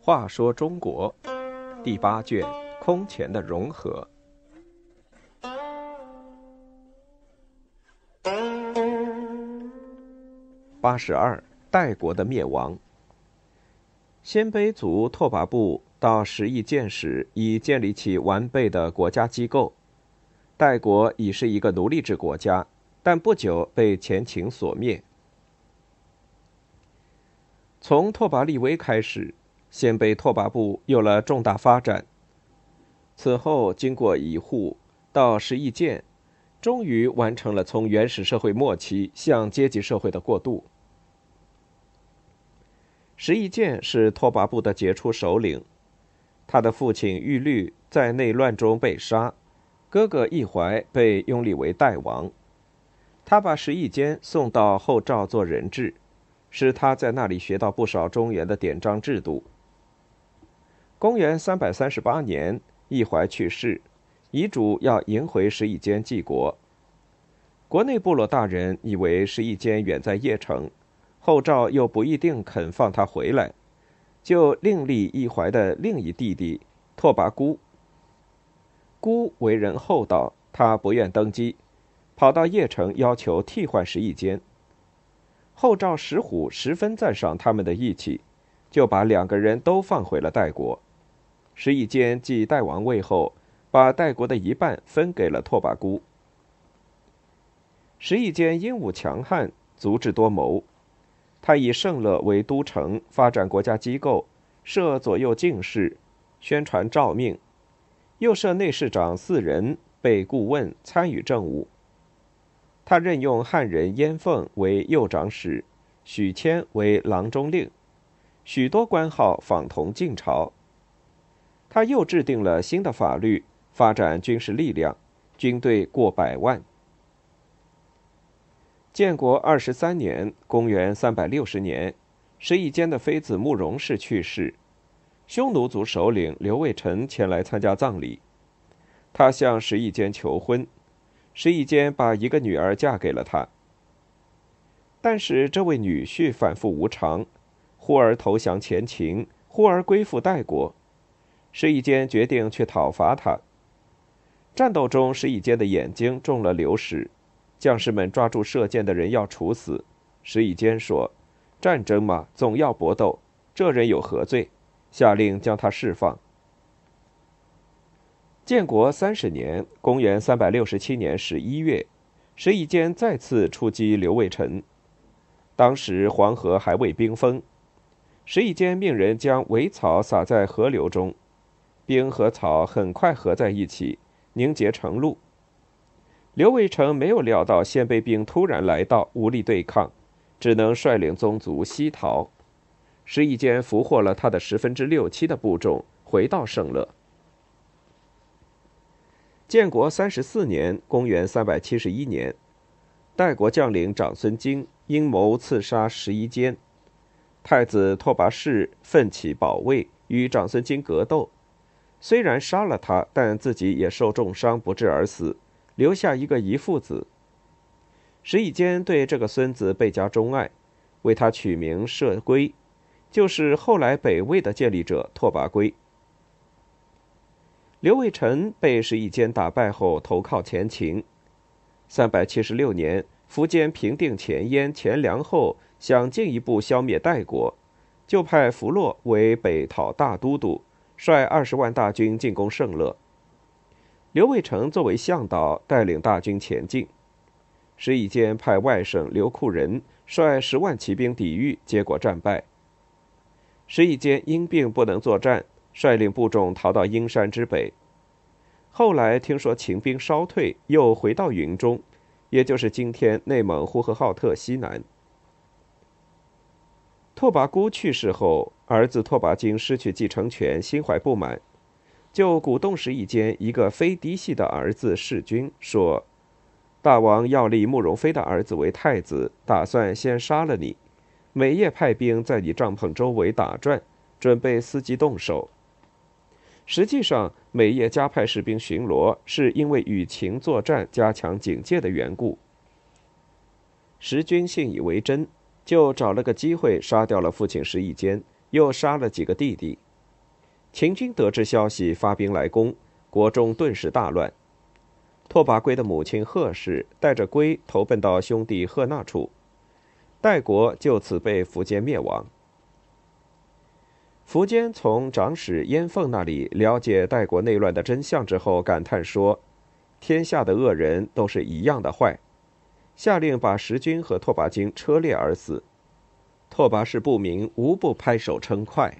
话说中国第八卷空前的融合。八十二，代国的灭亡。鲜卑族拓跋部到十亿建时，已建立起完备的国家机构。代国已是一个奴隶制国家，但不久被前秦所灭。从拓跋力微开始。鲜卑拓跋部有了重大发展。此后，经过乙护到十邑建，终于完成了从原始社会末期向阶级社会的过渡。十邑建是拓跋部的杰出首领，他的父亲玉律在内乱中被杀，哥哥义怀被拥立为代王，他把十邑坚送到后赵做人质，使他在那里学到不少中原的典章制度。公元三百三十八年，义怀去世，遗嘱要迎回石邑坚继国。国内部落大人以为石邑坚远在邺城，后赵又不一定肯放他回来，就另立义怀的另一弟弟拓跋孤。孤为人厚道，他不愿登基，跑到邺城要求替换石邑坚。后赵石虎十分赞赏他们的义气，就把两个人都放回了代国。石邑坚继代王位后，把代国的一半分给了拓跋孤。石邑坚英武强悍，足智多谋。他以盛乐为都城，发展国家机构，设左右进士，宣传诏命，又设内侍长四人备顾问，参与政务。他任用汉人燕凤为右长史，许谦为郎中令，许多官号仿同晋朝。他又制定了新的法律，发展军事力量，军队过百万。建国二十三年（公元三百六十年），石邑坚的妃子慕容氏去世，匈奴族首领刘卫臣前来参加葬礼。他向石邑坚求婚，石邑坚把一个女儿嫁给了他。但是这位女婿反复无常，忽而投降前秦，忽而归附代国。石邑坚决定去讨伐他。战斗中，石邑坚的眼睛中了流矢，将士们抓住射箭的人要处死。石邑坚说：“战争嘛，总要搏斗。这人有何罪？”下令将他释放。建国三十年（公元三百六十七年十一月），石邑坚再次出击刘卫成。当时黄河还未冰封，石邑坚命人将苇草撒在河流中。冰和草很快合在一起，凝结成露。刘卫成没有料到鲜卑兵突然来到，无力对抗，只能率领宗族西逃。石邑坚俘获了他的十分之六七的部众，回到盛乐。建国三十四年（公元三百七十一年），代国将领长孙京阴谋刺杀石邑坚，太子拓跋氏奋起保卫，与长孙京格斗。虽然杀了他，但自己也受重伤不治而死，留下一个遗腹子。石以坚对这个孙子倍加钟爱，为他取名射龟，就是后来北魏的建立者拓跋圭。刘卫臣被石以坚打败后投靠前秦。三百七十六年，苻坚平定前燕、前凉后，想进一步消灭代国，就派弗洛为北讨大都督。率二十万大军进攻盛乐，刘卫成作为向导带领大军前进。石以坚派外甥刘库仁率十万骑兵抵御，结果战败。石以坚因病不能作战，率领部众逃到阴山之北。后来听说秦兵稍退，又回到云中，也就是今天内蒙呼和浩特西南。拓跋孤去世后，儿子拓跋金失去继承权，心怀不满，就鼓动石邑间一个非嫡系的儿子弑君，说：“大王要立慕容飞的儿子为太子，打算先杀了你，每夜派兵在你帐篷周围打转，准备伺机动手。实际上，每夜加派士兵巡逻，是因为与秦作战加强警戒的缘故。石军信以为真，就找了个机会杀掉了父亲石义坚，又杀了几个弟弟。秦军得知消息，发兵来攻，国中顿时大乱。拓跋圭的母亲贺氏带着圭投奔到兄弟贺那处，代国就此被苻坚灭亡。苻坚从长史燕凤那里了解代国内乱的真相之后，感叹说：“天下的恶人都是一样的坏。”下令把石军和拓跋京车裂而死。拓跋氏不明无不拍手称快。